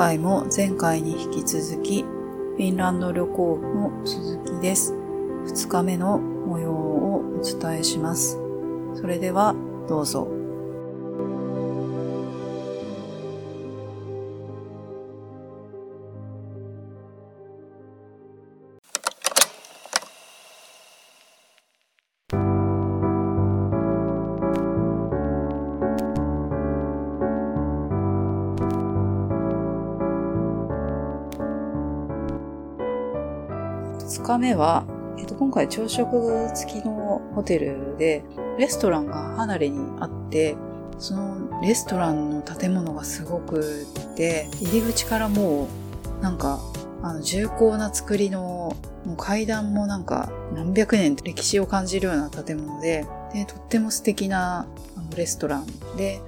回も前回に引き続き、フィンランド旅行の続きです。2日目の模様をお伝えします。それではどうぞ。2日目は、えっと、今回朝食付きのホテルで、レストランが離れにあって、そのレストランの建物がすごくって、入り口からもう、なんか、あの、重厚な作りの、もう階段もなんか何百年歴史を感じるような建物で、で、とっても素敵なあのレストランで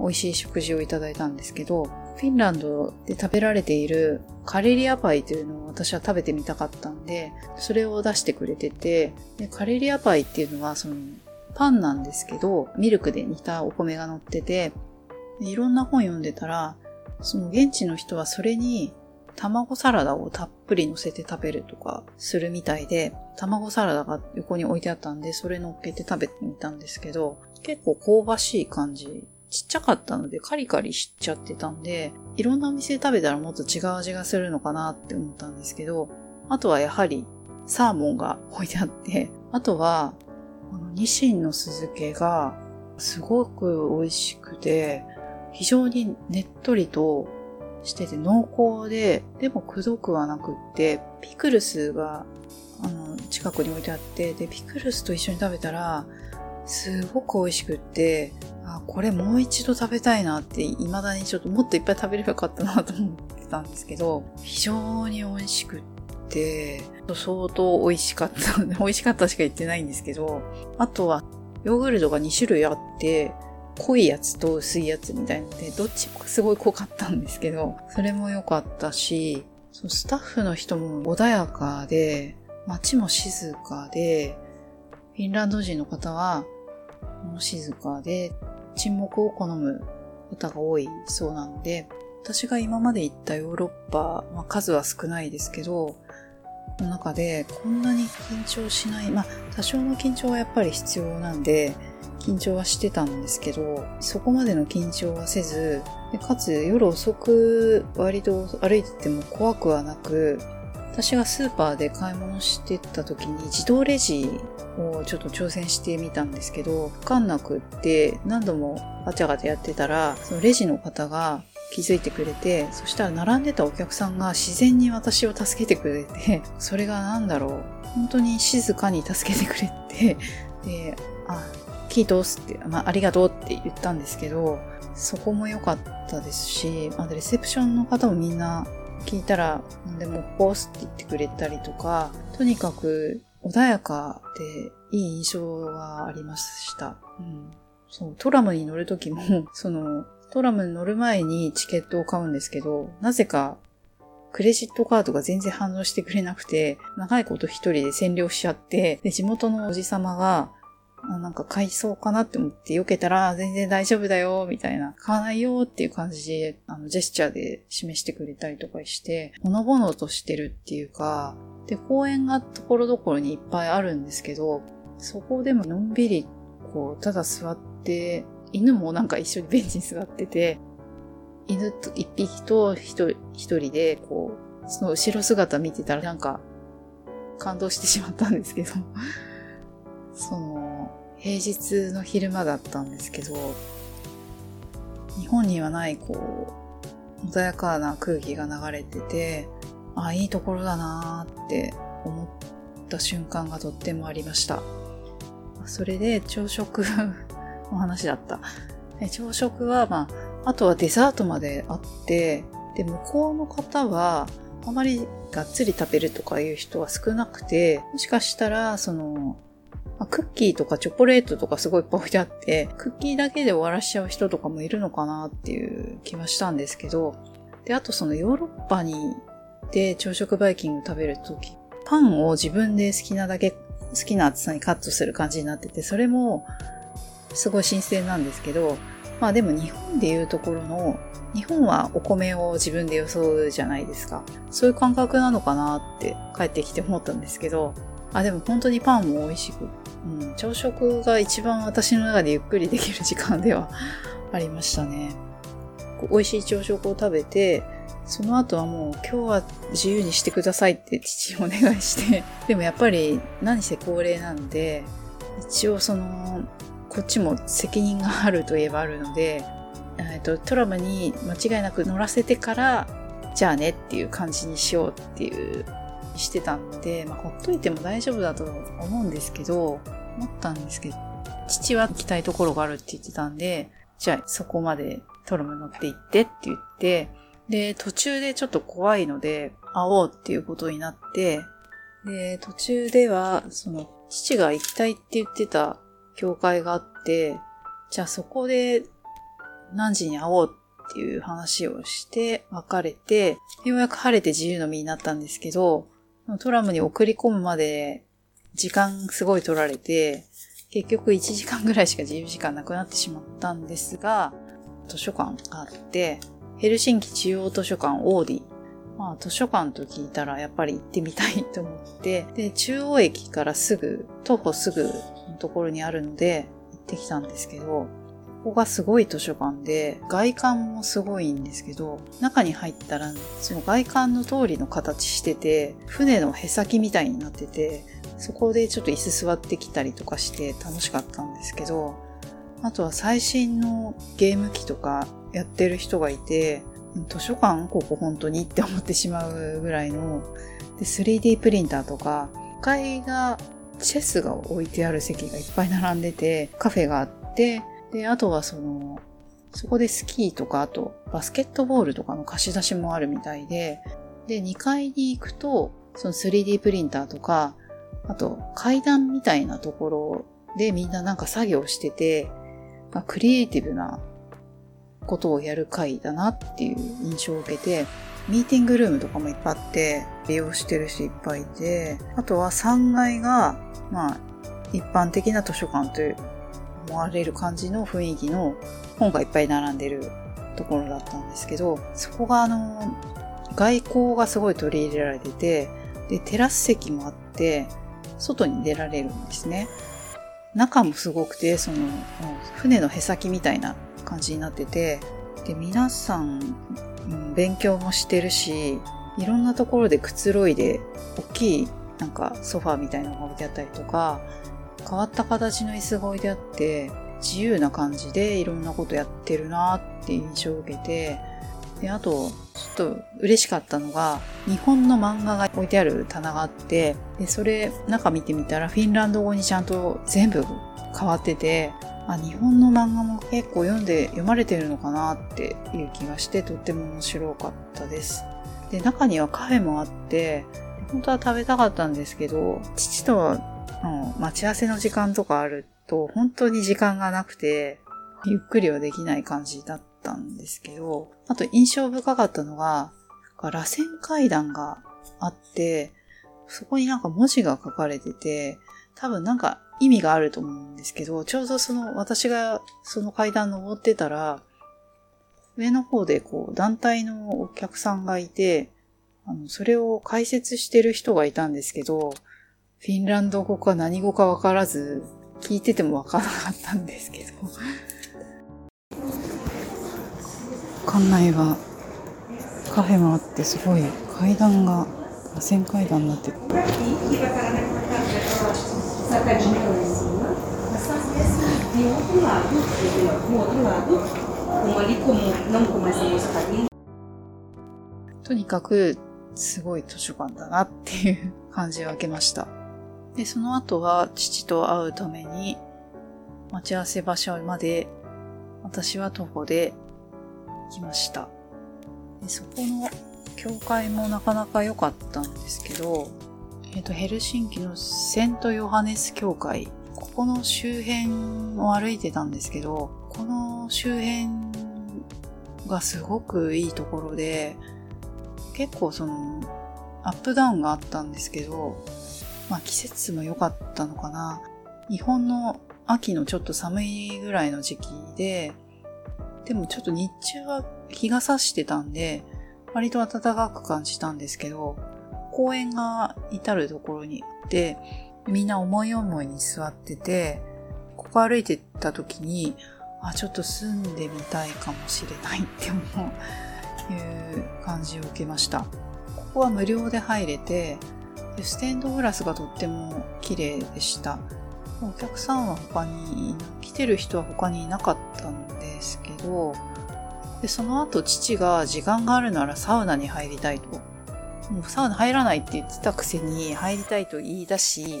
美味しい食事をいただいたんですけど、フィンランドで食べられているカレリアパイというのを私は食べてみたかったんで、それを出してくれてて、でカレリアパイっていうのはそのパンなんですけど、ミルクで煮たお米が乗ってて、いろんな本読んでたら、その現地の人はそれに卵サラダをたっぷり乗せて食べるとかするみたいで、卵サラダが横に置いてあったんで、それ乗っけて食べてみたんですけど、結構香ばしい感じちっちゃかったのでカリカリしちゃってたんで、いろんなお店で食べたらもっと違う味がするのかなって思ったんですけど、あとはやはりサーモンが置いてあって、あとは、このニシンの酢漬けがすごく美味しくて、非常にねっとりとしてて濃厚で、でもくどくはなくって、ピクルスがあの近くに置いてあって、で、ピクルスと一緒に食べたら、すごく美味しくって、あ、これもう一度食べたいなって、未だにちょっともっといっぱい食べればよかったなと思ってたんですけど、非常に美味しくって、相当美味しかった。美味しかったしか言ってないんですけど、あとは、ヨーグルトが2種類あって、濃いやつと薄いやつみたいなので、どっちもすごい濃かったんですけど、それも良かったしその、スタッフの人も穏やかで、街も静かで、フィンランド人の方はもう、静かで、沈黙を好む歌が多いそうなので、私が今まで行ったヨーロッパ、まあ、数は少ないですけど、の中でこんなに緊張しない、まあ多少の緊張はやっぱり必要なんで、緊張はしてたんですけど、そこまでの緊張はせず、でかつ夜遅く割と歩いてても怖くはなく、私がスーパーで買い物してた時に自動レジをちょっと挑戦してみたんですけど、わかんなくって何度もガチャガチャやってたら、そのレジの方が気づいてくれて、そしたら並んでたお客さんが自然に私を助けてくれて、それが何だろう。本当に静かに助けてくれて、で、あ、キートスって、まあ、ありがとうって言ったんですけど、そこも良かったですし、あレセプションの方もみんな聞いたら何でもポースって言ってくれたりとか、とにかく穏やかでいい印象がありました。うん、そう、トラムに乗るときも、その、トラムに乗る前にチケットを買うんですけど、なぜかクレジットカードが全然反応してくれなくて、長いこと一人で占領しちゃって、で、地元のおじさまが、なんか買いそうかなって思って避けたら全然大丈夫だよ、みたいな、買わないよっていう感じで、あの、ジェスチャーで示してくれたりとかして、ほのぼのとしてるっていうか、で、公園がところどころにいっぱいあるんですけど、そこでものんびり、こう、ただ座って、犬もなんか一緒にベンチに座ってて、犬と一匹と一人で、こう、その後ろ姿見てたらなんか、感動してしまったんですけど、その、平日の昼間だったんですけど、日本にはないこう、穏やかな空気が流れてて、ああ、いいところだなーって思った瞬間がとってもありました。それで朝食 の話だった。朝食は、まあ、あとはデザートまであって、で、向こうの方は、あまりがっつり食べるとかいう人は少なくて、もしかしたら、その、まあ、クッキーとかチョコレートとかすごいいっぱい置いてあって、クッキーだけで終わらしちゃう人とかもいるのかなっていう気はしたんですけど、で、あとそのヨーロッパにで朝食バイキング食べるとき、パンを自分で好きなだけ、好きな厚さにカットする感じになってて、それもすごい新鮮なんですけど、まあでも日本でいうところの、日本はお米を自分で装うじゃないですか。そういう感覚なのかなって帰ってきて思ったんですけど、あ、でも本当にパンも美味しく、うん、朝食が一番私の中でゆっくりできる時間では ありましたね。美味しい朝食を食べて、その後はもう今日は自由にしてくださいって父にお願いして、でもやっぱり何せ高齢なんで、一応その、こっちも責任があるといえばあるので、えっと、トラムに間違いなく乗らせてから、じゃあねっていう感じにしようっていうしてたんで、まあ、ほっといても大丈夫だと思うんですけど、思ったんですけど、父は行きたいところがあるって言ってたんで、じゃあそこまでトラム乗って行ってって言って、で、途中でちょっと怖いので、会おうっていうことになって、で、途中では、その、父が行きたいって言ってた教会があって、じゃあそこで何時に会おうっていう話をして別れて、ようやく晴れて自由の身になったんですけど、トラムに送り込むまで時間すごい取られて、結局1時間ぐらいしか自由時間なくなってしまったんですが、図書館があって、ヘルシンキ中央図書館オーディ。まあ図書館と聞いたらやっぱり行ってみたいと思って、で、中央駅からすぐ、徒歩すぐのところにあるので行ってきたんですけど、ここがすごい図書館で、外観もすごいんですけど、中に入ったら、その外観の通りの形してて、船のへさきみたいになってて、そこでちょっと椅子座ってきたりとかして楽しかったんですけど、あとは最新のゲーム機とかやってる人がいて、図書館ここ本当にって思ってしまうぐらいの、で 3D プリンターとか、1階がチェスが置いてある席がいっぱい並んでて、カフェがあって、で、あとはその、そこでスキーとか、あとバスケットボールとかの貸し出しもあるみたいで、で、2階に行くと、その 3D プリンターとか、あと階段みたいなところでみんななんか作業してて、まあ、クリエイティブなことをやる会だなっていう印象を受けて、ミーティングルームとかもいっぱいあって、利用してる人いっぱいいて、あとは3階が、まあ、一般的な図書館という思われる感じの雰囲気の本がいっぱい並んでるところだったんですけど、そこがあの、外交がすごい取り入れられてて、で、テラス席もあって、外に出られるんですね。中もすごくて、その、船のへさきみたいな感じになってて、で、皆さん、うん、勉強もしてるし、いろんなところでくつろいで、大きいなんかソファーみたいなのが置いてあったりとか、変わった形の椅子が置いてあって、自由な感じでいろんなことやってるなって印象を受けて、で、あと、ちょっと嬉しかったのが、日本の漫画が置いてある棚があって、で、それ、中見てみたらフィンランド語にちゃんと全部変わってて、あ、日本の漫画も結構読んで、読まれてるのかなっていう気がして、とっても面白かったです。で、中にはカフェもあって、本当は食べたかったんですけど、父との待ち合わせの時間とかあると、本当に時間がなくて、ゆっくりはできない感じだったんですけど、あと印象深かったのが、螺旋階段があって、そこになんか文字が書かれてて、多分なんか意味があると思うんですけど、ちょうどその私がその階段登ってたら、上の方でこう団体のお客さんがいて、あの、それを解説してる人がいたんですけど、フィンランド語か何語かわからず、聞いててもわからなかったんですけど。館内はカフェもあってすごい階段が螺旋階段になって。とにかくすごい図書館だなっていう感じを受けました。で、その後は父と会うために待ち合わせ場所まで私は徒歩で来ました。でそこの教会もなかなか良かったんですけど、えっ、ー、と、ヘルシンキのセントヨハネス教会、ここの周辺を歩いてたんですけど、この周辺がすごくいいところで、結構その、アップダウンがあったんですけど、まあ季節も良かったのかな。日本の秋のちょっと寒いぐらいの時期で、でもちょっと日中は日が差してたんで、割と暖かく感じたんですけど、公園が至るところにあって、みんな思い思いに座ってて、ここ歩いてった時に、あ、ちょっと住んでみたいかもしれないって思う、いう感じを受けました。ここは無料で入れて、ステンドグラスがとっても綺麗でした。お客さんは他に、来てる人は他にいなかったんですけど、でその後父が時間があるならサウナに入りたいと。もうサウナ入らないって言ってたくせに入りたいと言い出し、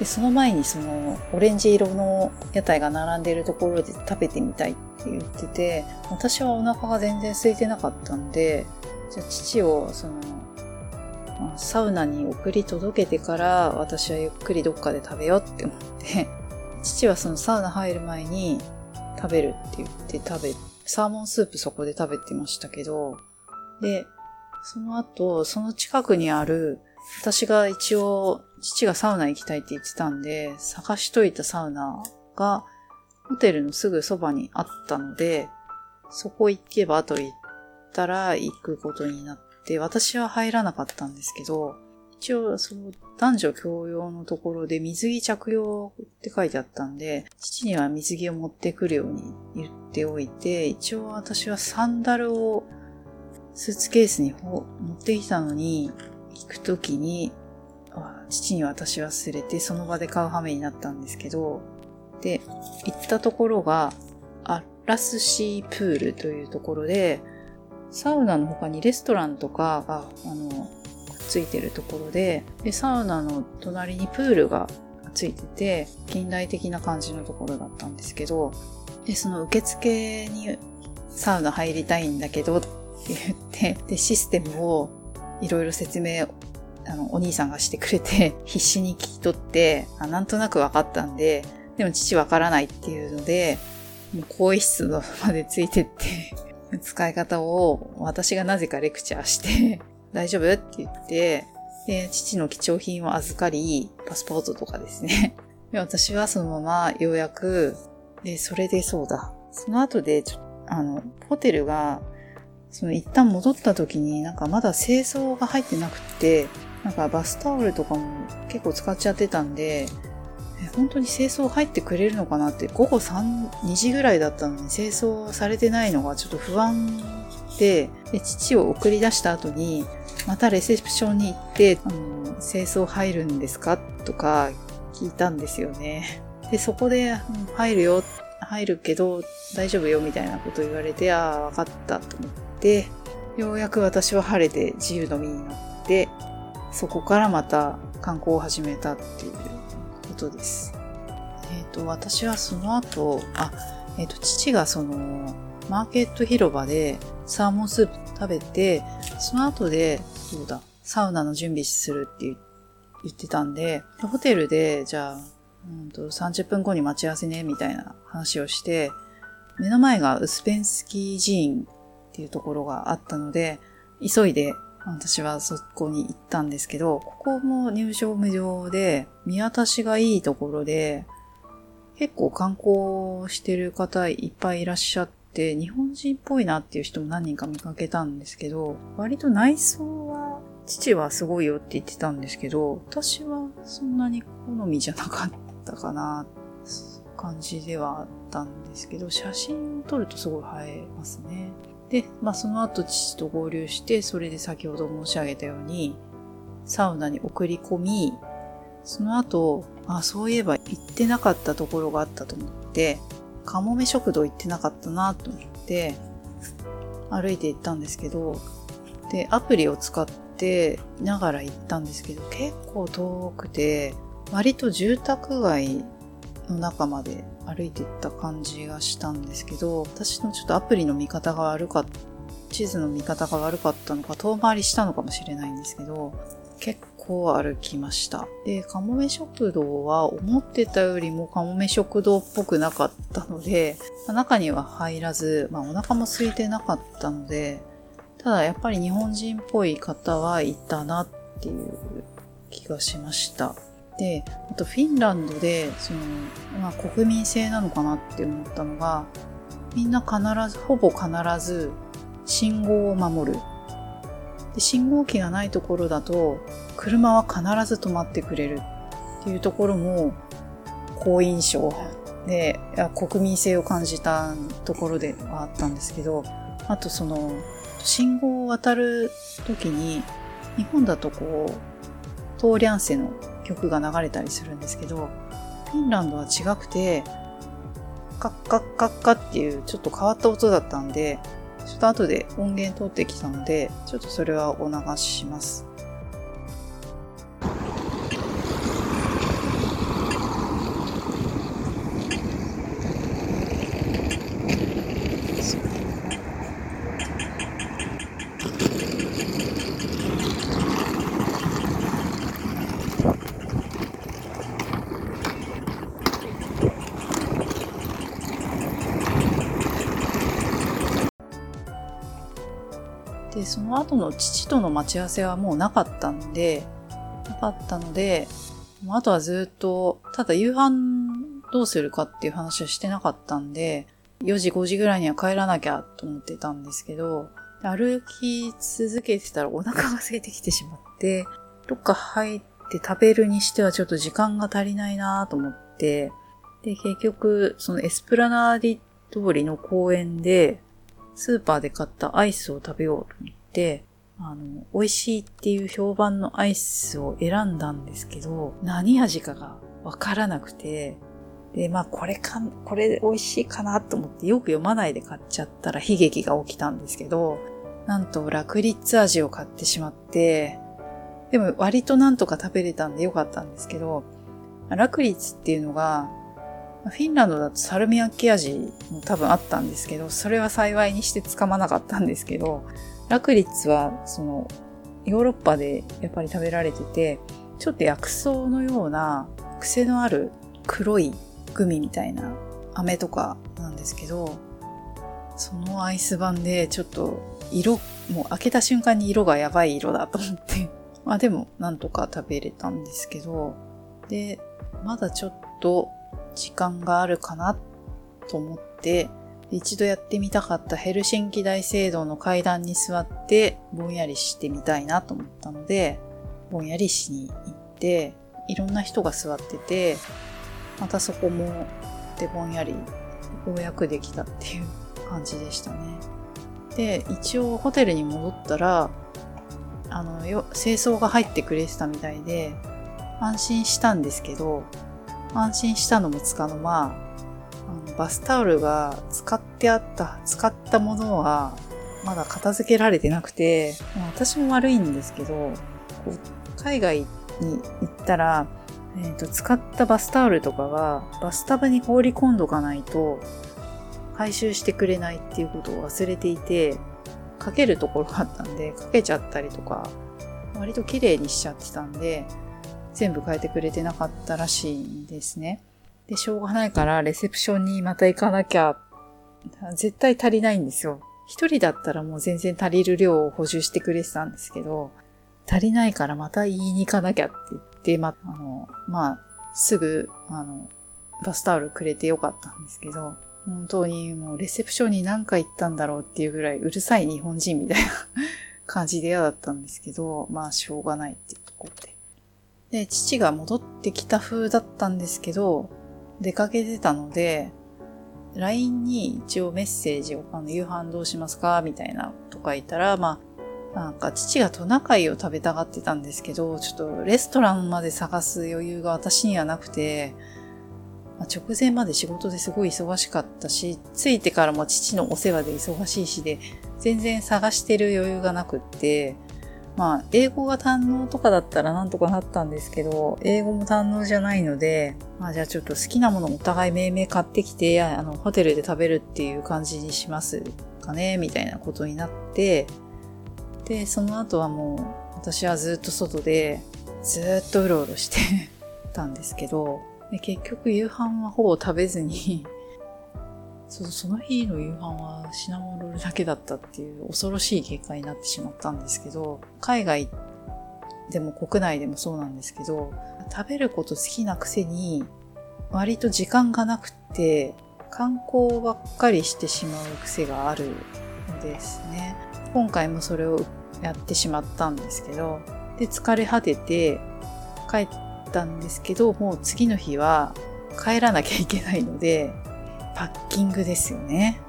でその前にそのオレンジ色の屋台が並んでいるところで食べてみたいって言ってて、私はお腹が全然空いてなかったんで、じゃあ父をそのサウナに送り届けてから私はゆっくりどっかで食べようって思って、父はそのサウナ入る前に食べるって言って食べ、サーモンスープそこで食べてましたけど、で、その後、その近くにある、私が一応、父がサウナ行きたいって言ってたんで、探しといたサウナが、ホテルのすぐそばにあったので、そこ行けばと言ったら行くことになって、私は入らなかったんですけど、一応、その男女共用のところで水着着用って書いてあったんで、父には水着を持ってくるように言っておいて、一応私はサンダルをスーツケースに持ってきたのに、行くときに、父に私忘れてその場で買う羽目になったんですけど、で、行ったところが、アラスシープールというところで、サウナの他にレストランとかが、あの、ついてるところで、で、サウナの隣にプールがついてて、近代的な感じのところだったんですけど、で、その受付にサウナ入りたいんだけどって言って、で、システムをいろいろ説明、あの、お兄さんがしてくれて、必死に聞き取って、あなんとなく分かったんで、でも父わからないっていうので、もう更衣室までついてって使い方を私がなぜかレクチャーして 大丈夫？って言って、で、父の貴重品を預かり、パスポートとかですね。で私はそのままようやく、で、それでそうだ。その後で、ちょあの、ホテルが、その一旦戻った時になんかまだ清掃が入ってなくて、なんかバスタオルとかも結構使っちゃってたんで、本当に清掃入ってくれるのかなって、午後3、2時ぐらいだったのに清掃されてないのがちょっと不安で、で父を送り出した後に、またレセプションに行って、あの、清掃入るんですか？とか聞いたんですよね。で、そこで、入るよ、入るけど大丈夫よみたいなこと言われて、ああ、わかったと思って、ようやく私は晴れて自由の身になって、そこからまた観光を始めたっていうことです。えっ、ー、と、私はその後、あ、えっ、ー、と、父がその、マーケット広場でサーモンスープ食べて、その後で、そうだ、サウナの準備するって言ってたんで、ホテルで、じゃあ、うんと、30分後に待ち合わせね、みたいな話をして、目の前がウスペンスキー寺院っていうところがあったので、急いで私はそこに行ったんですけど、ここも入場無料で、見渡しがいいところで、結構観光してる方いっぱいいらっしゃって、日本人っぽいなっていう人も何人か見かけたんですけど、割と内装は、父はすごいよって言ってたんですけど、私はそんなに好みじゃなかったかな、感じではあったんですけど、写真を撮るとすごい映えますね。で、まあその後父と合流して、それで先ほど申し上げたように、サウナに送り込み、その後、あ、そういえば行ってなかったところがあったと思って、カモメ食堂行ってなかったなと思って、歩いて行ったんですけど、で、アプリを使ってながら行ったんですけど、結構遠くて、割と住宅街の中まで歩いていった感じがしたんですけど、私のちょっとアプリの見方が悪かった、地図の見方が悪かったのか、遠回りしたのかもしれないんですけど、結構歩きました。で、かもめ食堂は思ってたよりもかもめ食堂っぽくなかったので、中には入らず、まあお腹も空いてなかったので、ただやっぱり日本人っぽい方はいたなっていう気がしました。で、あとフィンランドで、その、まあ国民性なのかなって思ったのが、みんな必ず、ほぼ必ず信号を守る。で信号機がないところだと、車は必ず止まってくれるっていうところも、好印象で、国民性を感じたところではあったんですけど、あとその、信号を渡る時に、日本だとこう、トーリャンセの曲が流れたりするんですけど、フィンランドは違くて、カッカッカッカっていうちょっと変わった音だったんで、ちょっと後で音源取ってきたので、ちょっとそれはお流しします。で、その後の父との待ち合わせはもうなかったんで、なかったので、あとはずっと、ただ夕飯どうするかっていう話はしてなかったんで、4時5時ぐらいには帰らなきゃと思ってたんですけど、歩き続けてたらお腹が空いてきてしまって、どっか入って食べるにしてはちょっと時間が足りないなと思って、で、結局、そのエスプラナーディ通りの公園で、スーパーで買ったアイスを食べようと思って、あの、美味しいっていう評判のアイスを選んだんですけど、何味かがわからなくて、で、まあこれか、これ美味しいかなと思ってよく読まないで買っちゃったら悲劇が起きたんですけど、なんとラクリッツ味を買ってしまって、でも割となんとか食べれたんでよかったんですけど、ラクリッツっていうのがフィンランドだとサルミアッキ味も多分あったんですけど、それは幸いにしてつかまなかったんですけど、ラクリッツはそのヨーロッパでやっぱり食べられてて、ちょっと薬草のような癖のある黒いグミみたいな飴とかなんですけど、そのアイス版でちょっと色、もう開けた瞬間に色がやばい色だと思って、まあでもなんとか食べれたんですけど、で、まだちょっと時間があるかなと思って、一度やってみたかったヘルシンキ大聖堂の階段に座ってぼんやりしてみたいなと思ったので、ぼんやりしに行って、いろんな人が座ってて、またそこもでぼんやりようやくできたっていう感じでしたね。で、一応ホテルに戻ったら、あの、よ、清掃が入ってくれてたみたいで、安心したんですけど、安心したのもつかの間、バスタオルが使ってあった、使ったものはまだ片付けられてなくて、私も悪いんですけど、海外に行ったら、えーと、使ったバスタオルとかがバスタブに放り込んどかないと回収してくれないっていうことを忘れていて、かけるところがあったんで、かけちゃったりとか、割と綺麗にしちゃってたんで、全部変えてくれてなかったらしいんですね。で、しょうがないからレセプションにまた行かなきゃ、絶対足りないんですよ。一人だったらもう全然足りる量を補充してくれてたんですけど、足りないからまた言いに行かなきゃって言って、ま、あの、まあ、すぐ、あの、バスタオルくれてよかったんですけど、本当にもうレセプションに何回行ったんだろうっていうぐらいうるさい日本人みたいな感じで嫌だったんですけど、まあしょうがないっていうところで。で、父が戻ってきた風だったんですけど、出かけてたので、LINE に一応メッセージを、あの、夕飯どうしますかみたいなとか言ったら、まあ、なんか父がトナカイを食べたがってたんですけど、ちょっとレストランまで探す余裕が私にはなくて、まあ、直前まで仕事ですごい忙しかったし、着いてからも父のお世話で忙しいしで、全然探してる余裕がなくって、まあ、英語が堪能とかだったらなんとかなったんですけど、英語も堪能じゃないので、まあじゃあちょっと好きなものお互い命名買ってきて、あの、ホテルで食べるっていう感じにしますかね、みたいなことになって、で、その後はもう、私はずっと外で、ずっとうろうろしてたんですけど、結局夕飯はほぼ食べずにそう、その日の夕飯はシナモンロールだけだったっていう恐ろしい結果になってしまったんですけど、海外でも国内でもそうなんですけど、食べること好きなくせに、割と時間がなくて、観光ばっかりしてしまう癖があるのですね。今回もそれをやってしまったんですけど、で、疲れ果てて帰ったんですけど、もう次の日は帰らなきゃいけないので、パッキングですよね。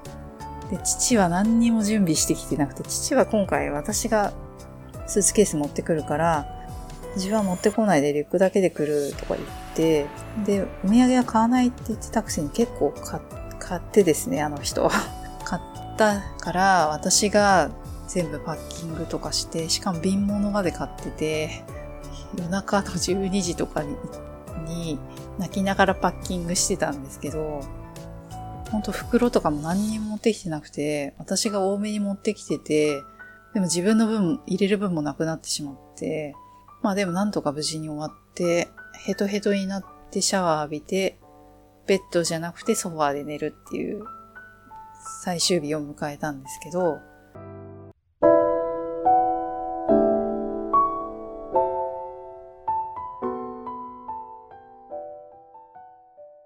で、父は何にも準備してきてなくて、父は今回私がスーツケース持ってくるから、自分は持ってこないでリュックだけで来るとか言って、で、お土産は買わないって言ってたくせに結構買ってですね、あの人は。買ったから私が全部パッキングとかして、しかも瓶物まで買ってて、夜中の12時とかに泣きながらパッキングしてたんですけど、ほんと袋とかも何にも持ってきてなくて、私が多めに持ってきてて、でも自分の分、入れる分もなくなってしまって、まあでもなんとか無事に終わって、ヘトヘトになってシャワー浴びて、ベッドじゃなくてソファーで寝るっていう最終日を迎えたんですけど、